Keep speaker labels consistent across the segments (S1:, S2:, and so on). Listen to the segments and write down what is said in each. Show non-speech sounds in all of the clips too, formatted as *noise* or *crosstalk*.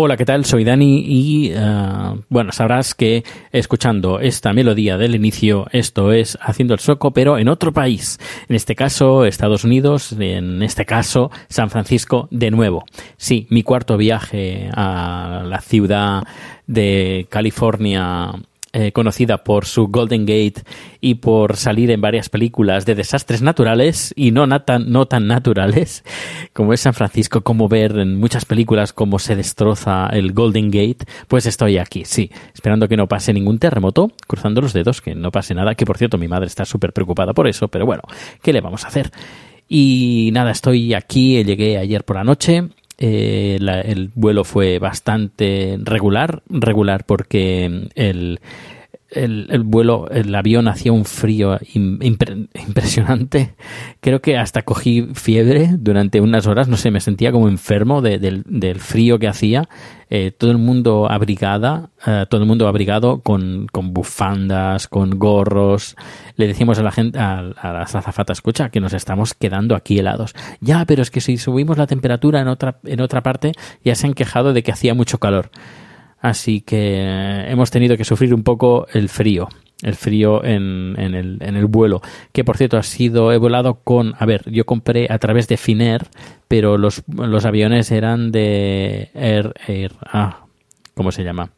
S1: Hola, ¿qué tal? Soy Dani y uh, bueno, sabrás que escuchando esta melodía del inicio, esto es Haciendo el Soco, pero en otro país. En este caso, Estados Unidos, en este caso, San Francisco de nuevo. Sí, mi cuarto viaje a la ciudad de California eh, conocida por su Golden Gate y por salir en varias películas de desastres naturales y no, tan, no tan naturales como es San Francisco, como ver en muchas películas cómo se destroza el Golden Gate, pues estoy aquí, sí, esperando que no pase ningún terremoto, cruzando los dedos, que no pase nada, que por cierto mi madre está súper preocupada por eso, pero bueno, ¿qué le vamos a hacer? Y nada, estoy aquí, llegué ayer por la noche, eh, el vuelo fue bastante regular, regular porque el, el, vuelo, el avión hacía un frío impresionante. Creo que hasta cogí fiebre durante unas horas, no sé, me sentía como enfermo del, frío que hacía. Eh, todo el mundo abrigada, eh, todo el mundo abrigado con, con, bufandas, con gorros. Le decíamos a la gente, a, a las azafatas, escucha, que nos estamos quedando aquí helados. Ya, pero es que si subimos la temperatura en otra, en otra parte, ya se han quejado de que hacía mucho calor. Así que hemos tenido que sufrir un poco el frío el frío en, el, vuelo. Que por cierto ha sido, he volado con, a ver, yo compré a través de Finnair, pero los, los aviones eran de Air, Air, ah, ¿cómo se llama?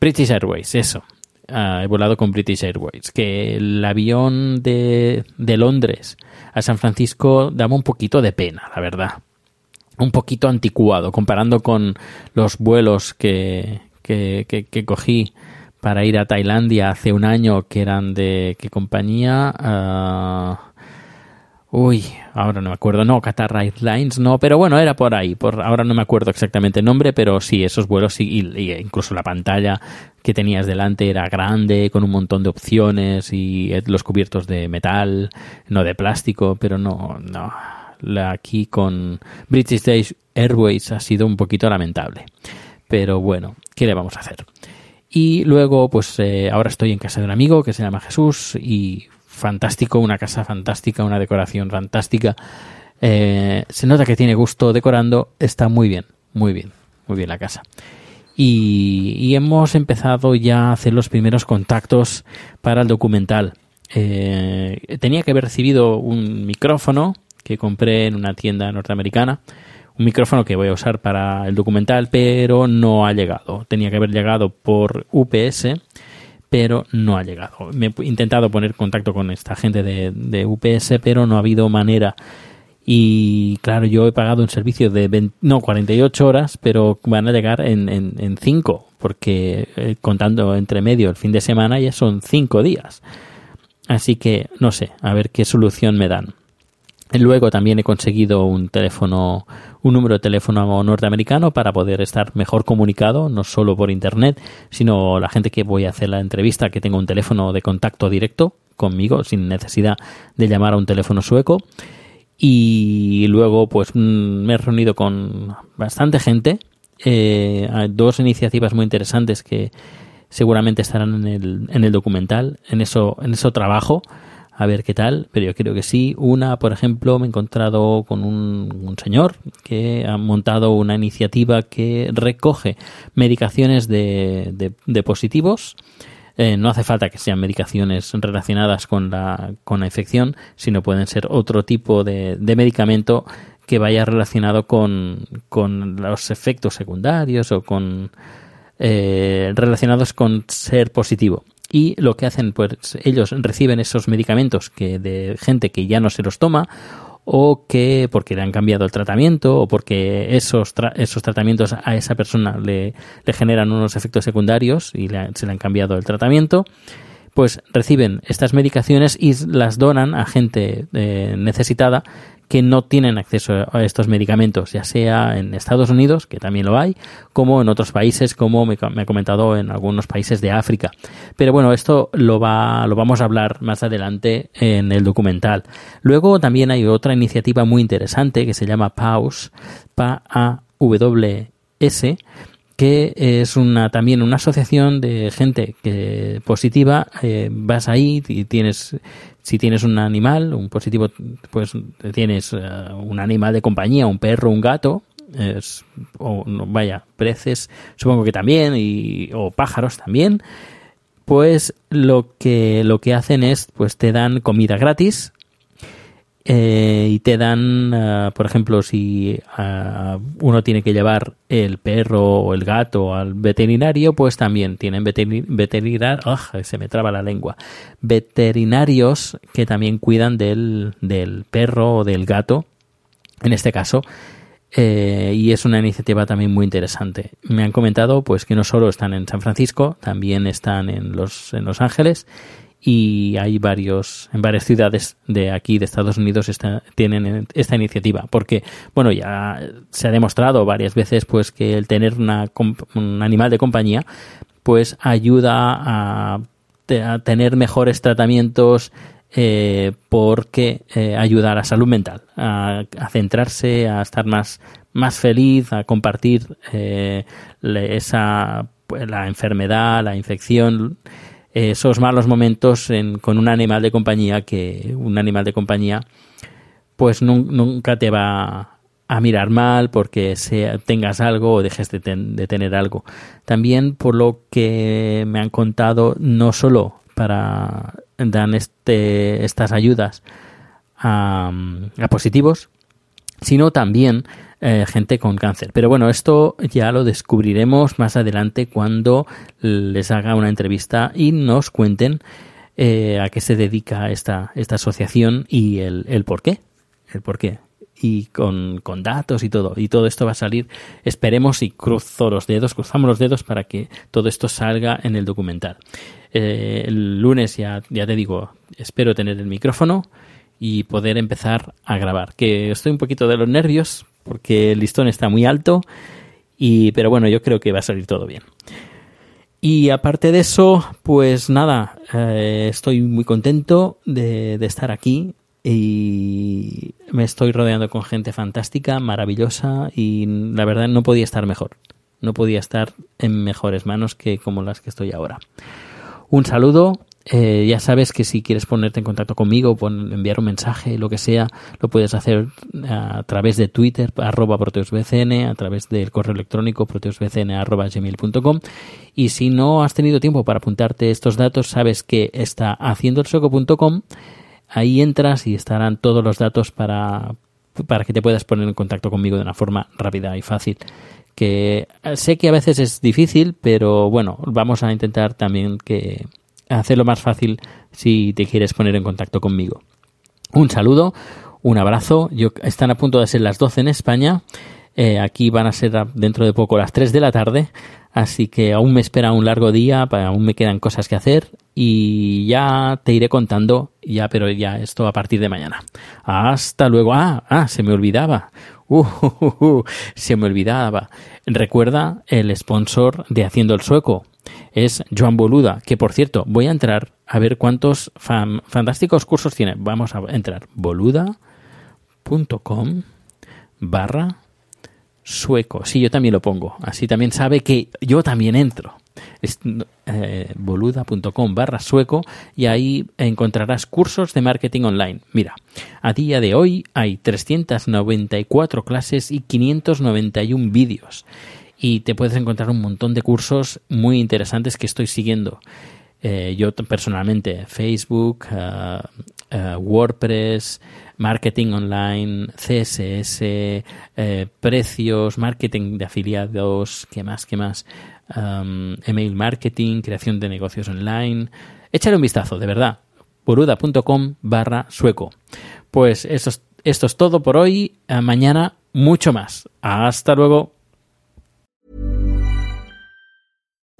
S1: British Airways, eso. Ah, he volado con British Airways. Que el avión de, de Londres a San Francisco daba un poquito de pena, la verdad un poquito anticuado comparando con los vuelos que, que, que, cogí para ir a Tailandia hace un año que eran de qué compañía uh, uy ahora no me acuerdo no Qatar Airlines no pero bueno era por ahí por ahora no me acuerdo exactamente el nombre pero sí esos vuelos sí, y, incluso la pantalla que tenías delante era grande con un montón de opciones y los cubiertos de metal no de plástico pero no no la aquí con British Airways ha sido un poquito lamentable. Pero bueno, ¿qué le vamos a hacer? Y luego, pues eh, ahora estoy en casa de un amigo que se llama Jesús y fantástico, una casa fantástica, una decoración fantástica. Eh, se nota que tiene gusto decorando, está muy bien, muy bien, muy bien la casa. Y, hemos empezado ya a hacer los primeros contactos para el documental. Eh, tenía que haber recibido un micrófono que compré en una tienda norteamericana. Un micrófono que voy a usar para el documental, pero no ha llegado. Tenía que haber llegado por UPS, pero no ha llegado. Me he intentado poner contacto con esta gente de, UPS, pero no ha habido manera. Y claro, yo he pagado un servicio de no 48 horas, pero van a llegar en, en, 5, porque eh, contando entre medio el fin de semana ya son 5 días. Así que no sé, a ver qué solución me dan. Luego también he conseguido un teléfono, un número de teléfono norteamericano para poder estar mejor comunicado, no solo por internet, sino la gente que voy a hacer la entrevista que tenga un teléfono de contacto directo conmigo, sin necesidad de llamar a un teléfono sueco. Y luego, pues mm, me he reunido con bastante gente. Eh, hay dos iniciativas muy interesantes que seguramente estarán en el, en el documental. En eso, en eso trabajo a ver qué tal, pero yo creo que sí. Una, por ejemplo, me he encontrado con un, señor que ha montado una iniciativa que recoge medicaciones de, positivos Eh, no hace falta que sean medicaciones relacionadas con la, con la infección, sino pueden ser otro tipo de, de medicamento que vaya relacionado con, con los efectos secundarios o con eh, relacionados con ser positivo y lo que hacen pues ellos reciben esos medicamentos que de gente que ya no se los toma o que porque le han cambiado el tratamiento o porque esos, esos tratamientos a esa persona le, le generan unos efectos secundarios y se le han cambiado el tratamiento pues reciben estas medicaciones y las donan a gente eh, necesitada que no tienen acceso a estos medicamentos, ya sea en Estados Unidos, que también lo hay, como en otros países, como me, ha comentado en algunos países de África. Pero bueno, esto lo, va, lo vamos a hablar más adelante en el documental. Luego también hay otra iniciativa muy interesante que se llama PAUS, P-A-W-S, que es una también una asociación de gente que positiva eh, vas ahí y tienes si tienes un animal un positivo pues tienes eh, un animal de compañía un perro un gato o vaya preces supongo que también y o pájaros también pues lo que lo que hacen es pues te dan comida gratis eh, y te dan, ah, por ejemplo, si ah, uno tiene que llevar el perro o el gato al veterinario, pues también tienen veterinarios, se me traba la lengua, veterinarios que también cuidan del, del perro o del gato, en este caso, eh, y es una iniciativa también muy interesante. Me han comentado pues que no solo están en San Francisco, también están en Los, en los Ángeles y hay varios en varias ciudades de aquí de Estados Unidos tienen esta iniciativa porque bueno ya se ha demostrado varias veces pues que el tener una, un animal de compañía pues ayuda a, tener mejores tratamientos eh, porque eh, ayuda a la salud mental a, centrarse a estar más más feliz a compartir eh, esa pues, la enfermedad la infección esos malos momentos con un animal de compañía que un animal de compañía pues nunca te va a mirar mal porque sea, tengas algo o dejes de, tener algo. También por lo que me han contado, no solo para dar este, estas ayudas a positivos, sino también eh, gente con cáncer. Pero bueno, esto ya lo descubriremos más adelante cuando les haga una entrevista y nos cuenten eh, a qué se dedica esta, esta asociación y el, el por qué. El por y con, con, datos y todo. Y todo esto va a salir, esperemos y cruzo los dedos, cruzamos los dedos para que todo esto salga en el documental. Eh, el lunes ya, ya te digo, espero tener el micrófono y poder empezar a grabar. Que estoy un poquito de los nervios porque el listón está muy alto, y, pero bueno, yo creo que va a salir todo bien. Y aparte de eso, pues nada, eh, estoy muy contento de, estar aquí y me estoy rodeando con gente fantástica, maravillosa y la verdad no podía estar mejor. No podía estar en mejores manos que como las que estoy ahora. Un saludo eh, ya sabes que si quieres ponerte en contacto conmigo, pon, enviar un mensaje, lo que sea, lo puedes hacer a través de Twitter, arroba proteusbcn, a través del correo electrónico proteusbcn. Y si no has tenido tiempo para apuntarte estos datos, sabes que está haciendoelsoco.com. Ahí entras y estarán todos los datos para, para que te puedas poner en contacto conmigo de una forma rápida y fácil que sé que a veces es difícil, pero bueno, vamos a intentar también que, hacerlo más fácil si te quieres poner en contacto conmigo. Un saludo, un abrazo. Yo, están a punto de ser las 12 en España. Eh, aquí van a ser dentro de poco las 3 de la tarde. Así que aún me espera un largo día, aún me quedan cosas que hacer y ya te iré contando, ya, pero ya esto a partir de mañana. Hasta luego. Ah, ah, se me olvidaba. Uh, *laughs* uh, uh, se me olvidaba. Recuerda el sponsor de Haciendo el Sueco es Joan Boluda, que por cierto, voy a entrar a ver cuántos fantásticos cursos tiene. Vamos a entrar boluda.com barra sueco. Sí, yo también lo pongo. Así también sabe que yo también entro. Eh, boluda.com barra sueco y ahí encontrarás cursos de marketing online. Mira, a día de hoy hay 394 clases y 591 vídeos y te puedes encontrar un montón de cursos muy interesantes que estoy siguiendo. eh, yo personalmente Facebook, eh, eh, WordPress, marketing online, CSS, precios, marketing de afiliados, ¿qué más? ¿Qué más? Email marketing, creación de negocios online. Échale un vistazo, de verdad. Buruda.com barra sueco. Pues eso esto es todo por hoy. mañana mucho más. Hasta luego.